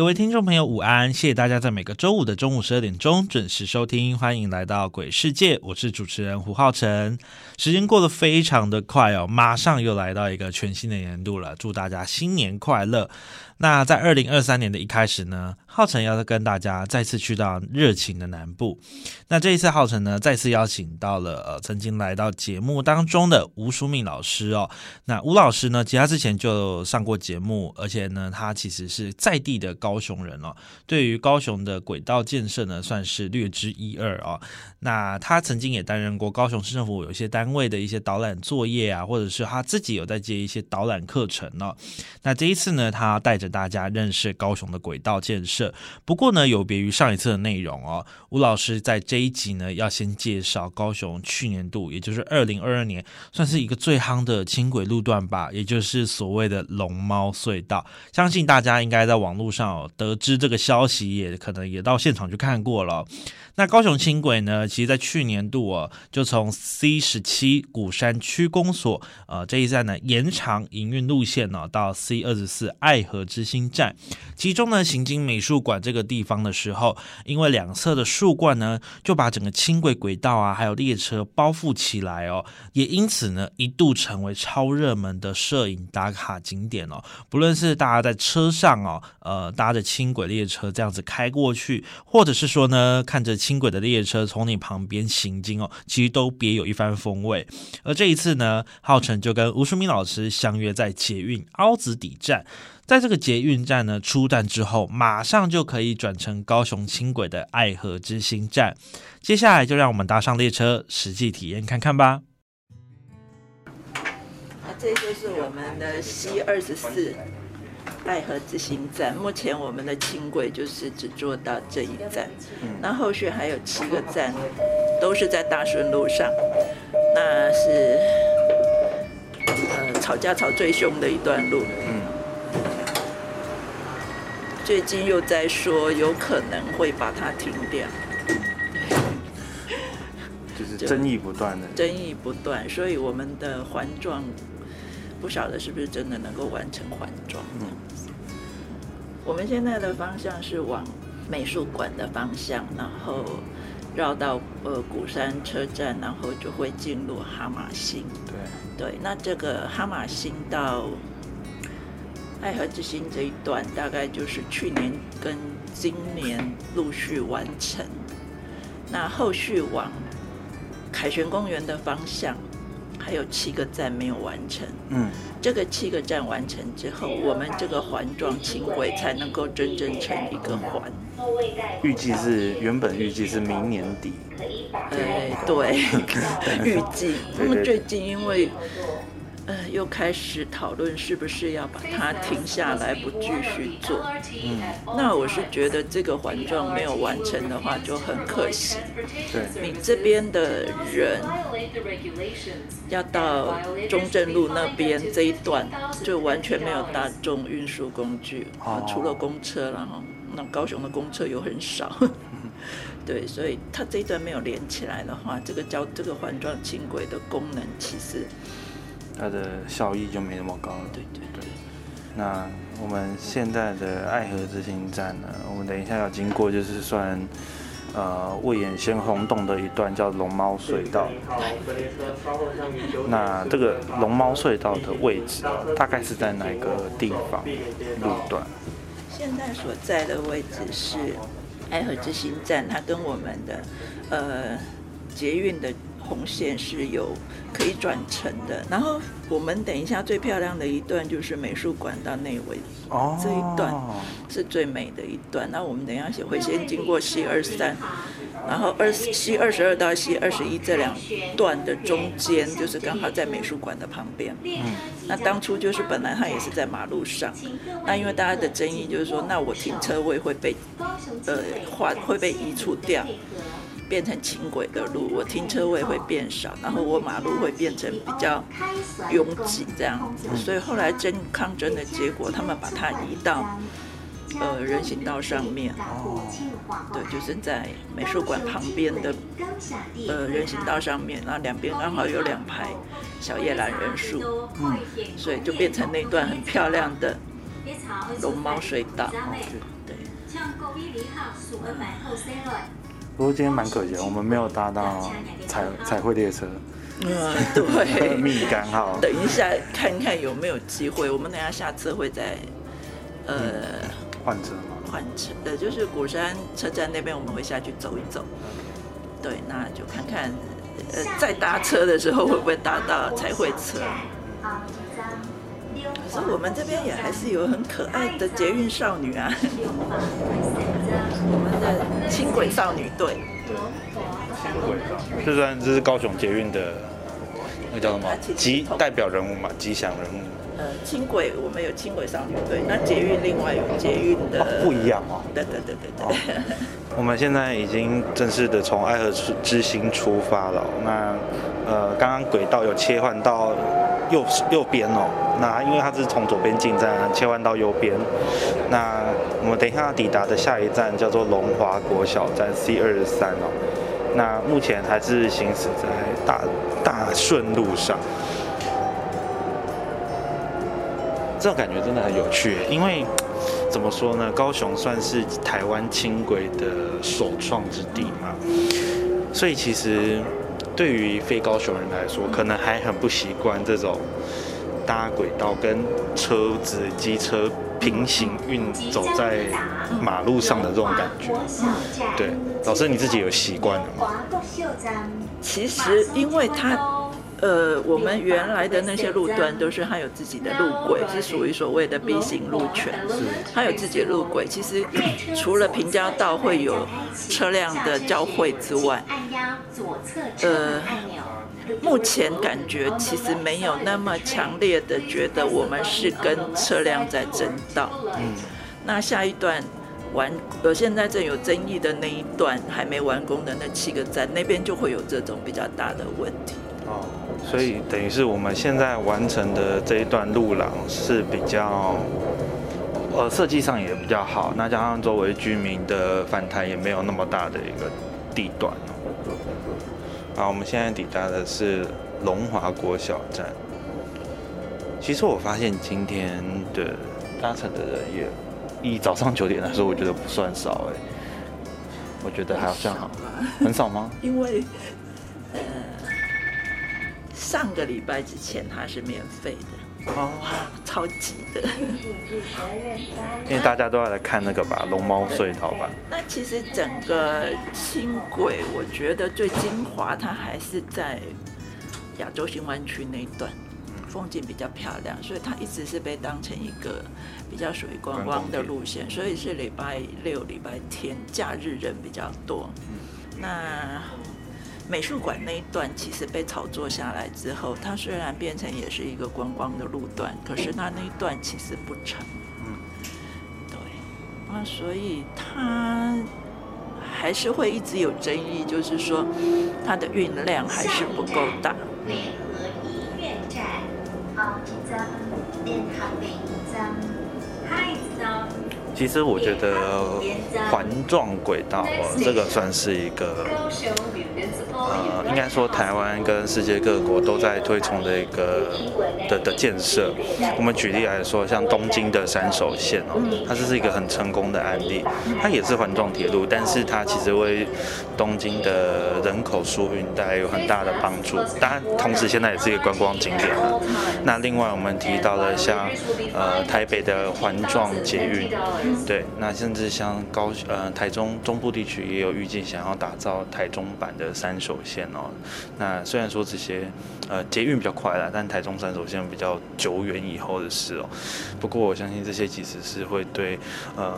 各位听众朋友，午安！谢谢大家在每个周五的中午十二点钟准时收听，欢迎来到鬼世界，我是主持人胡浩辰。时间过得非常的快哦，马上又来到一个全新的年度了，祝大家新年快乐！那在二零二三年的一开始呢，浩辰要跟大家再次去到热情的南部。那这一次浩辰呢，再次邀请到了呃曾经来到节目当中的吴淑敏老师哦。那吴老师呢，其实他之前就上过节目，而且呢，他其实是在地的高雄人哦，对于高雄的轨道建设呢，算是略知一二哦。那他曾经也担任过高雄市政府有些单位的一些导览作业啊，或者是他自己有在接一些导览课程哦。那这一次呢，他带着大家认识高雄的轨道建设。不过呢，有别于上一次的内容哦，吴老师在这一集呢，要先介绍高雄去年度，也就是二零二二年，算是一个最夯的轻轨路段吧，也就是所谓的龙猫隧道。相信大家应该在网络上得知这个消息，也可能也到现场去看过了。那高雄轻轨呢，其实在去年度哦，就从 C 十七鼓山区公所呃这一站呢，延长营运路线呢，到 C 二十四爱河之心站。其中呢，行经美术馆这个地方的时候，因为两侧的树冠呢，就把整个轻轨轨道啊，还有列车包覆起来哦，也因此呢，一度成为超热门的摄影打卡景点哦。不论是大家在车上哦，呃，搭着轻轨列车这样子开过去，或者是说呢，看着轻轨的列车从你旁边行经哦，其实都别有一番风味。而这一次呢，浩辰就跟吴淑敏老师相约在捷运凹子底站，在这个捷运站呢出站之后，马上就可以转乘高雄轻轨的爱河之星站。接下来就让我们搭上列车，实际体验看看吧。这就是我们的 C 二十四。爱河之星站，目前我们的轻轨就是只做到这一站，那后续还有七个站，都是在大顺路上，那是呃吵架吵最凶的一段路。最近又在说有可能会把它停掉，就是争议不断的，争议不断，所以我们的环状不晓得是不是真的能够完成环状。嗯我们现在的方向是往美术馆的方向，然后绕到呃鼓山车站，然后就会进入哈马星。对对，那这个哈马星到爱河之心这一段，大概就是去年跟今年陆续完成。那后续往凯旋公园的方向，还有七个站没有完成。嗯。这个七个站完成之后，我们这个环状轻轨才能够真正成一个环。预计是原本预计是明年底。哎，对，预计。那么最近因为。呃，又开始讨论是不是要把它停下来，不继续做。嗯，那我是觉得这个环状没有完成的话就很可惜。对，你这边的人要到中正路那边这一段，就完全没有大众运输工具啊，除了公车然后那高雄的公车又很少。对，所以它这一段没有连起来的话，这个交这个环状轻轨的功能其实。它的效益就没那么高了。对对对。那我们现在的爱河之心站呢？我们等一下要经过，就是算呃未眼先轰动的一段叫龙猫隧道。那这个龙猫隧道的位置大概是在哪个地方路段？现在所在的位置是爱河之心站，它跟我们的呃捷运的红线是有可以转乘的。然后我们等一下最漂亮的一段就是美术馆到内围哦这一段是最美的一段。那我们等一下也会先经过西二三，然后二西二十二到西二十一这两段的中间，就是刚好在美术馆的旁边。嗯那当初就是本来它也是在马路上，那因为大家的争议就是说，那我停车位会被呃划会被移除掉，变成轻轨的路，我停车位会变少，然后我马路会变成比较拥挤这样子。所以后来争抗争的结果，他们把它移到呃人行道上面，对，就是在美术馆旁边的呃人行道上面，然后两边刚好有两排小叶兰人树，嗯，所以就变成那段很漂亮的龙猫水道。对，不过今天蛮可惜的，我们没有搭到彩彩绘列车，嗯，对。蜜柑号。等一下看看有没有机会，我们等一下下次会在呃换车吗？换车，呃就是鼓山车站那边我们会下去走一走。对，那就看看呃在搭车的时候会不会搭到彩绘车。可是我们这边也还是有很可爱的捷运少女啊，我们的轻轨少女队。轻轨上，这算这是高雄捷运的那个叫什么吉代表人物嘛，吉祥人物。呃，轻轨我们有轻轨少女队，那捷运另外有捷运的、哦不一样哦对对对对对。我们现在已经正式的从爱河之之心出发了哦。那呃，刚刚轨道有切换到右右边哦。那因为它是从左边进站切换到右边。那我们等一下抵达的下一站叫做龙华国小站 C 二十三哦。那目前还是行驶在大大顺路上。这种感觉真的很有趣，因为怎么说呢？高雄算是台湾轻轨的首创之地嘛，所以其实对于非高雄人来说，可能还很不习惯这种搭轨道跟车子、机车平行运走在马路上的这种感觉。对，老师你自己有习惯了吗？其实因为它。呃，我们原来的那些路段都是它有自己的路轨，是属于所谓的 B 型路权，它有自己的路轨。其实除了平交道会有车辆的交汇之外，呃，目前感觉其实没有那么强烈的觉得我们是跟车辆在争道。嗯，那下一段完，呃，现在正有争议的那一段还没完工的那七个站，那边就会有这种比较大的问题。哦，所以等于是我们现在完成的这一段路廊是比较，呃，设计上也比较好，那加上周围居民的反弹也没有那么大的一个地段。好，我们现在抵达的是龙华国小站。其实我发现今天的搭乘的人也，以早上九点来说，我觉得不算少哎。我觉得好像好，很少吗？因为，上个礼拜之前它是免费的。哦，超级的，因为大家都要来看那个吧，龙猫隧道吧。那其实整个轻轨，我觉得最精华，它还是在亚洲新湾区那一段，风景比较漂亮，所以它一直是被当成一个比较属于观光的路线，所以是礼拜六、礼拜天假日人比较多。那美术馆那一段其实被炒作下来之后，它虽然变成也是一个观光的路段，可是它那一段其实不成。嗯，对，那所以它还是会一直有争议，就是说它的运量还是不够大。联合医院站，好，联合医站。其实我觉得环状轨道哦，这个算是一个，呃，应该说台湾跟世界各国都在推崇的一个的的建设。我们举例来说，像东京的山手线哦，它这是一个很成功的案例。它也是环状铁路，但是它其实为东京的人口疏运带来有很大的帮助。当然，同时现在也是一个观光景点了。那另外我们提到了像呃台北的环状捷运。对，那甚至像高呃台中中部地区也有预计想要打造台中版的三手线哦。那虽然说这些呃捷运比较快了，但台中三手线比较久远以后的事哦。不过我相信这些其实是会对呃，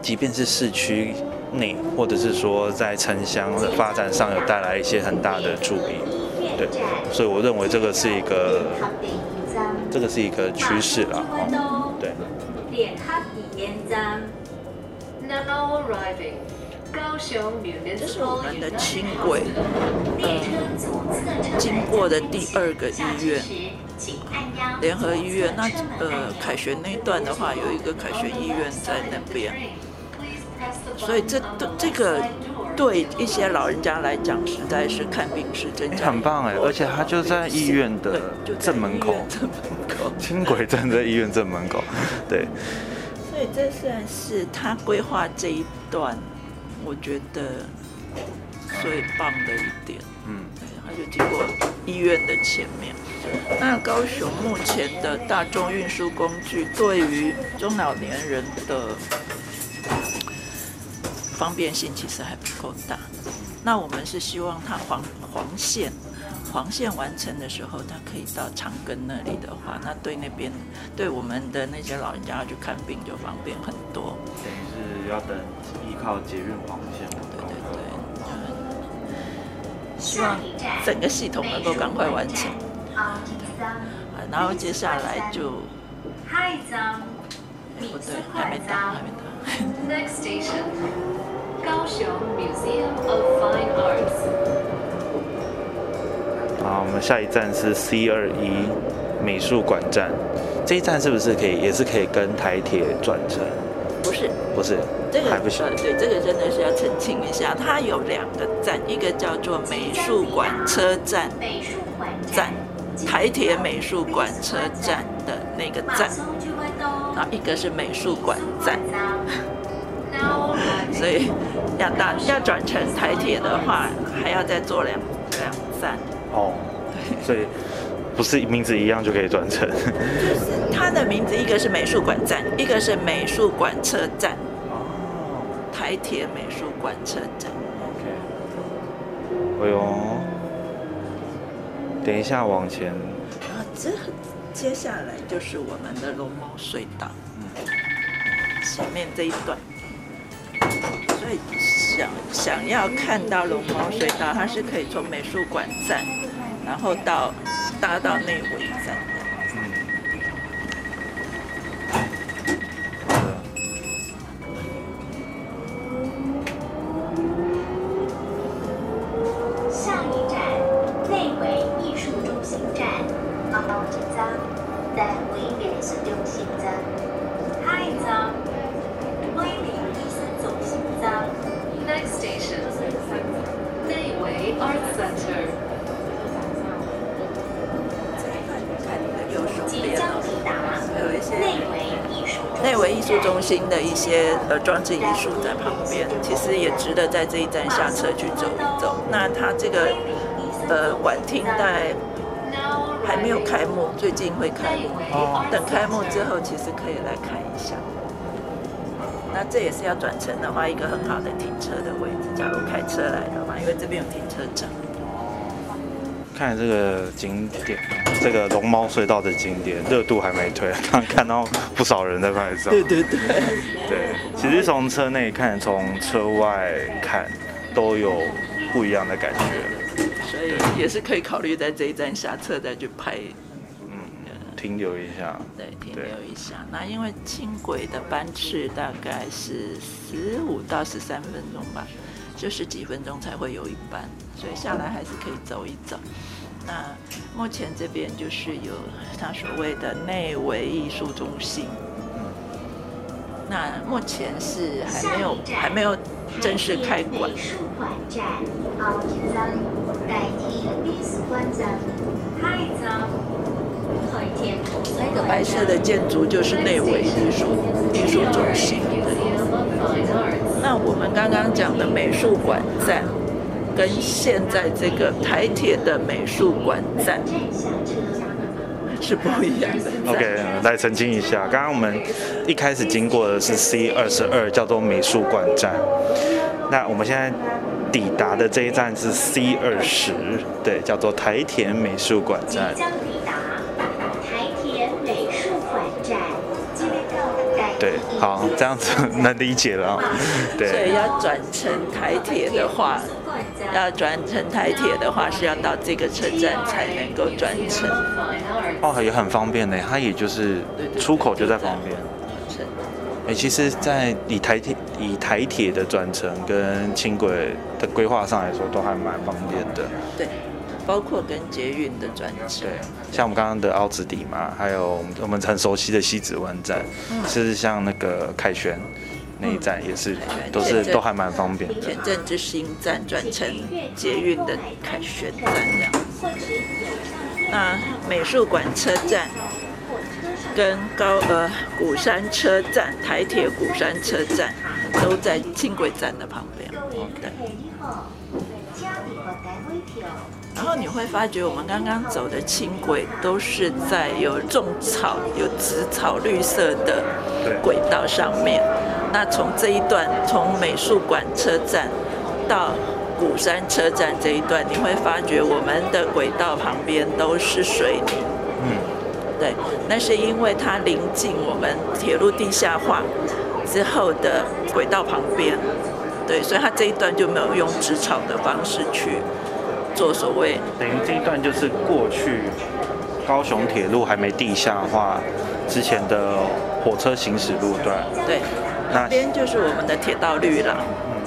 即便是市区内或者是说在城乡的发展上有带来一些很大的助力。对，所以我认为这个是一个这个是一个趋势啦。哦，对。这是我们的轻轨，呃，经过的第二个医院，联合医院。那呃，凯旋那段的话，有一个凯旋医院在那边，所以这这个对一些老人家来讲，实在是看病是真很棒哎，而且他就在医院的正门口，正门口，轻轨站在医院正门口，对。这算是他规划这一段，我觉得最棒的一点。嗯，对，他就经过医院的前面。那高雄目前的大众运输工具，对于中老年人的方便性其实还不够大。那我们是希望它黄黄线。黄线完成的时候，他可以到长庚那里的话，那对那边对我们的那些老人家要去看病就方便很多。等于是要等依靠捷运黄线。对对对，希望整个系统能够赶快完成。啊，然后接下来就，哎不对，还没到，还没到。Next station，高雄 Museum of Fine Arts。好，我们下一站是 C 二一美术馆站，这一站是不是可以也是可以跟台铁转乘？不是，不是，这个还不行。对，这个真的是要澄清一下，它有两个站，一个叫做美术馆车站美术馆站，台铁美术馆车站的那个站，然后一个是美术馆站，所以要到要转乘台铁的话，还要再坐两两站。哦，对，所以不是名字一样就可以转乘。就是它的名字，一个是美术馆站，一个是美术馆车站。哦，台铁美术馆车站。OK。哎呦，等一下往前。啊，这接下来就是我们的龙猫隧道。嗯。前面这一段。所以想想要看到龙猫隧道，它是可以从美术馆站。然后到搭到内围站装置艺术在旁边，其实也值得在这一站下车去走一走。那它这个呃晚厅在还没有开幕，最近会开幕。等开幕之后，其实可以来看一下。那这也是要转乘的话，一个很好的停车的位置。假如开车来的话，因为这边有停车场。看这个景点，这个龙猫隧道的景点热度还没退，刚看到不少人在拍照。对对对，对，其实从车内看，从车外看，都有不一样的感觉。所以也是可以考虑在这一站下车再去拍，嗯，停留一下。对，停留一下。那因为轻轨的班次大概是十五到十三分钟吧。就十几分钟才会有一班，所以下来还是可以走一走。那目前这边就是有他所谓的内围艺术中心，那目前是还没有还没有正式开馆。那个白色的建筑就是内围艺术艺术中心。那我们刚刚讲的美术馆站，跟现在这个台铁的美术馆站，是不一样的。OK，来澄清一下，刚刚我们一开始经过的是 C 二十二，叫做美术馆站。那我们现在抵达的这一站是 C 二十，对，叫做台田美术馆站。对，好，这样子 能理解了。对，所以要转乘台铁的话，要转乘台铁的话是要到这个车站才能够转乘。哦，也很方便呢，它也就是出口就在旁边。哎，其实，在以台铁以台铁的转乘跟轻轨的规划上来说，都还蛮方便的。对。包括跟捷运的转乘，对，像我们刚刚的凹子底嘛，还有我们很熟悉的西子湾站，是像那个凯旋那一站也是，都是都还蛮方便的。前镇之星站转成捷运的凯旋站这样。那美术馆车站跟高呃鼓山车站、台铁鼓山车站都在轻轨站的旁边。对然后你会发觉，我们刚刚走的轻轨都是在有种草、有紫草、绿色的轨道上面。那从这一段，从美术馆车站到鼓山车站这一段，你会发觉我们的轨道旁边都是水泥。嗯，对，那是因为它临近我们铁路地下化之后的轨道旁边。对，所以它这一段就没有用植草的方式去做所谓。等于这一段就是过去高雄铁路还没地下化之前的火车行驶路段。对，那边就是我们的铁道绿廊。嗯，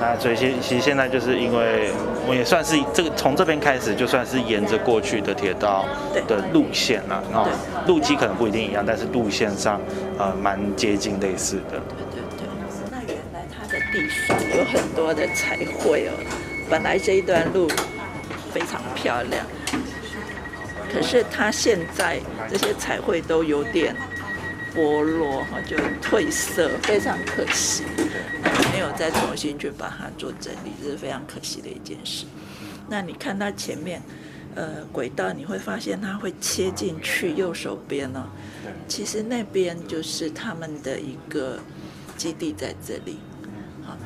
那所以现其实现在就是因为我也算是这个从这边开始就算是沿着过去的铁道的路线了，然后路基可能不一定一样，但是路线上呃蛮接近类似的。地上有很多的彩绘哦，本来这一段路非常漂亮，可是它现在这些彩绘都有点剥落哈，就褪色，非常可惜。没有再重新去把它做整理，这是非常可惜的一件事。那你看它前面呃轨道，你会发现它会切进去右手边呢，其实那边就是他们的一个基地在这里。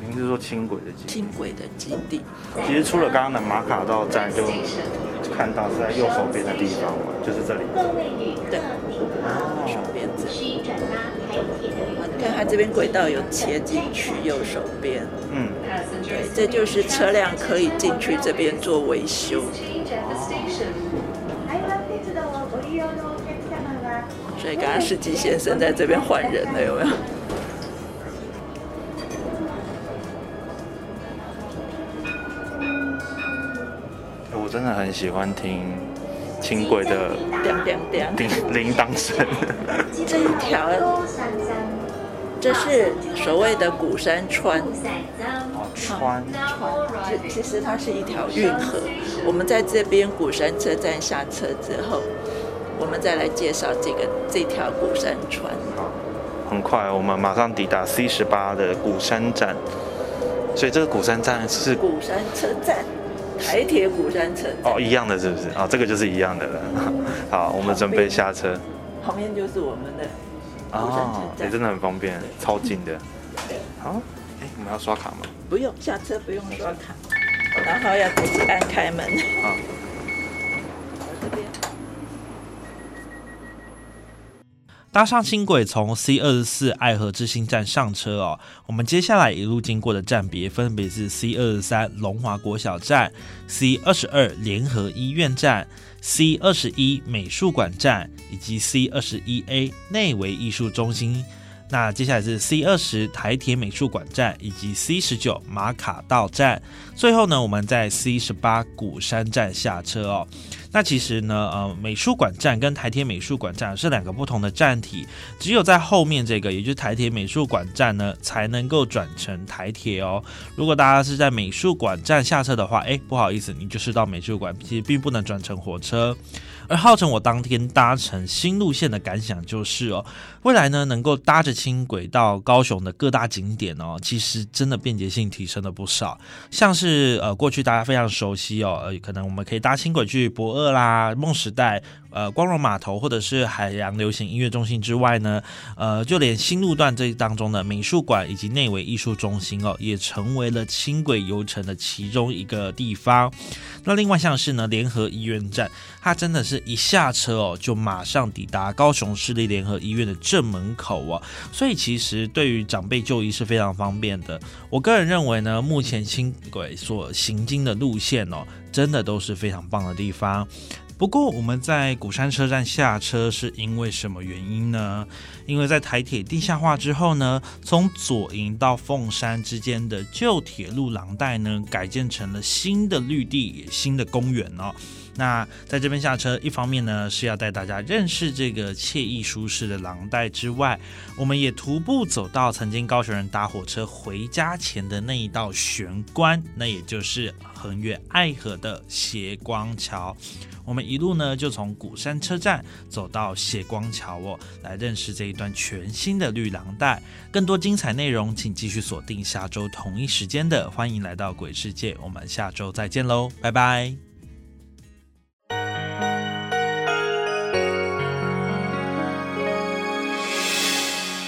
您是说轻轨的基地轻轨的基地？其实除了刚刚的马卡道站，就看到是在右手边的地方嘛，就是这里。对，看它这边轨道有切进去，右手边。嗯，对，这就是车辆可以进去这边做维修。所以刚刚司机先生在这边换人了，有没有？我真的很喜欢听轻轨的叮铃铛声。这一条，这是所谓的古山川。川川，其实它是一条运河。我们在这边古山车站下车之后，我们再来介绍这个这条古山川。好很快，我们马上抵达 C 十八的古山站。所以这个古山站是古山车站。台铁古山车哦，一样的是不是？啊，这个就是一样的了。好，我们准备下车。旁边就是我们的哦，也真的很方便，超近的。好，哎，我们要刷卡吗？不用，下车不用刷卡，然后要自己按开门。好。搭上轻轨从 C 二十四爱河之星站上车哦，我们接下来一路经过的站别分别是 C 二十三龙华国小站、C 二十二联合医院站、C 二十一美术馆站以及 C 二十一 A 内围艺术中心。那接下来是 C 二十台铁美术馆站以及 C 十九马卡道站。最后呢，我们在 C 十八古山站下车哦。那其实呢，呃，美术馆站跟台铁美术馆站是两个不同的站体，只有在后面这个，也就是台铁美术馆站呢，才能够转乘台铁哦。如果大家是在美术馆站下车的话，哎，不好意思，你就是到美术馆，其实并不能转乘火车。而号称我当天搭乘新路线的感想就是哦，未来呢能够搭着轻轨到高雄的各大景点哦，其实真的便捷性提升了不少。像是呃过去大家非常熟悉哦，呃可能我们可以搭轻轨去博二啦、梦时代。呃，光荣码头或者是海洋流行音乐中心之外呢，呃，就连新路段这当中的美术馆以及内围艺术中心哦，也成为了轻轨游程的其中一个地方。那另外像是呢，联合医院站，它真的是一下车哦，就马上抵达高雄市立联合医院的正门口哦，所以其实对于长辈就医是非常方便的。我个人认为呢，目前轻轨所行经的路线哦，真的都是非常棒的地方。不过我们在鼓山车站下车是因为什么原因呢？因为在台铁地下化之后呢，从左营到凤山之间的旧铁路廊带呢，改建成了新的绿地、新的公园哦。那在这边下车，一方面呢是要带大家认识这个惬意舒适的廊带之外，我们也徒步走到曾经高雄人搭火车回家前的那一道玄关，那也就是横越爱河的斜光桥。我们一路呢，就从鼓山车站走到斜光桥哦，来认识这一段全新的绿廊带。更多精彩内容，请继续锁定下周同一时间的《欢迎来到鬼世界》，我们下周再见喽，拜拜。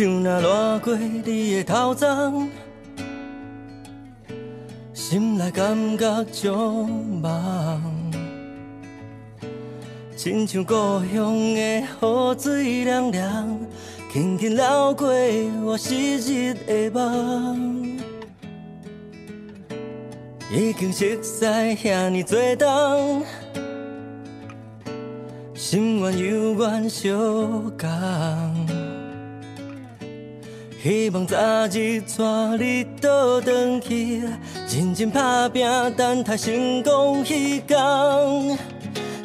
树若落过你的头鬃，心内感觉足梦，亲像故乡的雨水凉凉，轻轻流过我昔日的梦。已经熟悉遐尼多冬，心愿犹原相共。希望早日带你倒转去，认真打拼，等待成功迄天。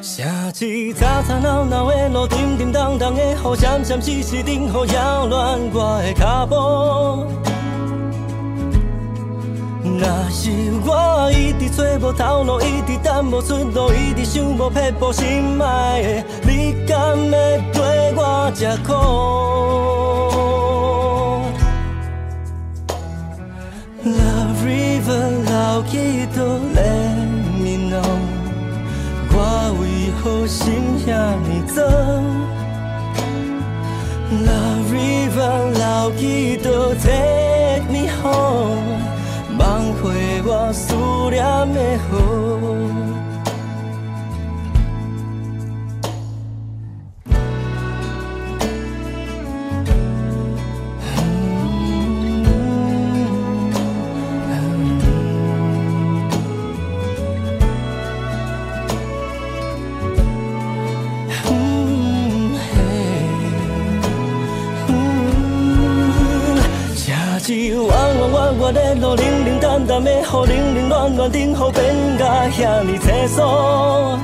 城市吵吵闹闹的路，沉沉重重的雨，闪闪烁烁灯雨扰乱我的脚步。若是我一直找无头路，一直等无出路，一直想无撇步，心爱的，你敢会陪我吃苦？流去都连面浓，我为何心遐尼脏？Love river 老去都 take me home，梦回我思念的河。我的路冷冷淡淡的雨，冷冷暖暖等候变甲遐尼清爽。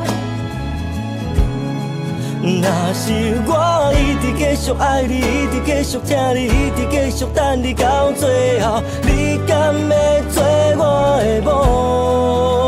若是我一直继续爱你，一直继续疼你，一直继续等你到最后，你敢会做我的某？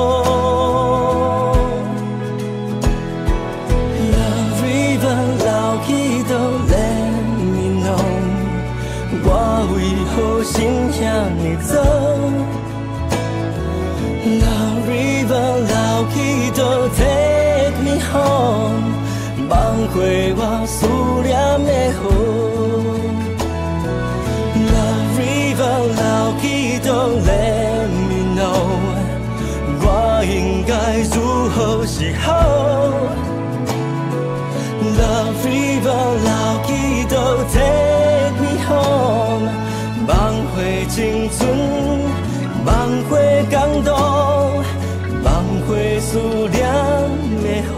梦回江都，梦回思念的河。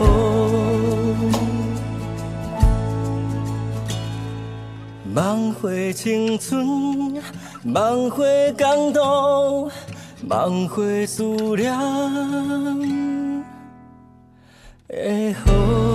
梦回青春，梦回江都，梦回思念的河。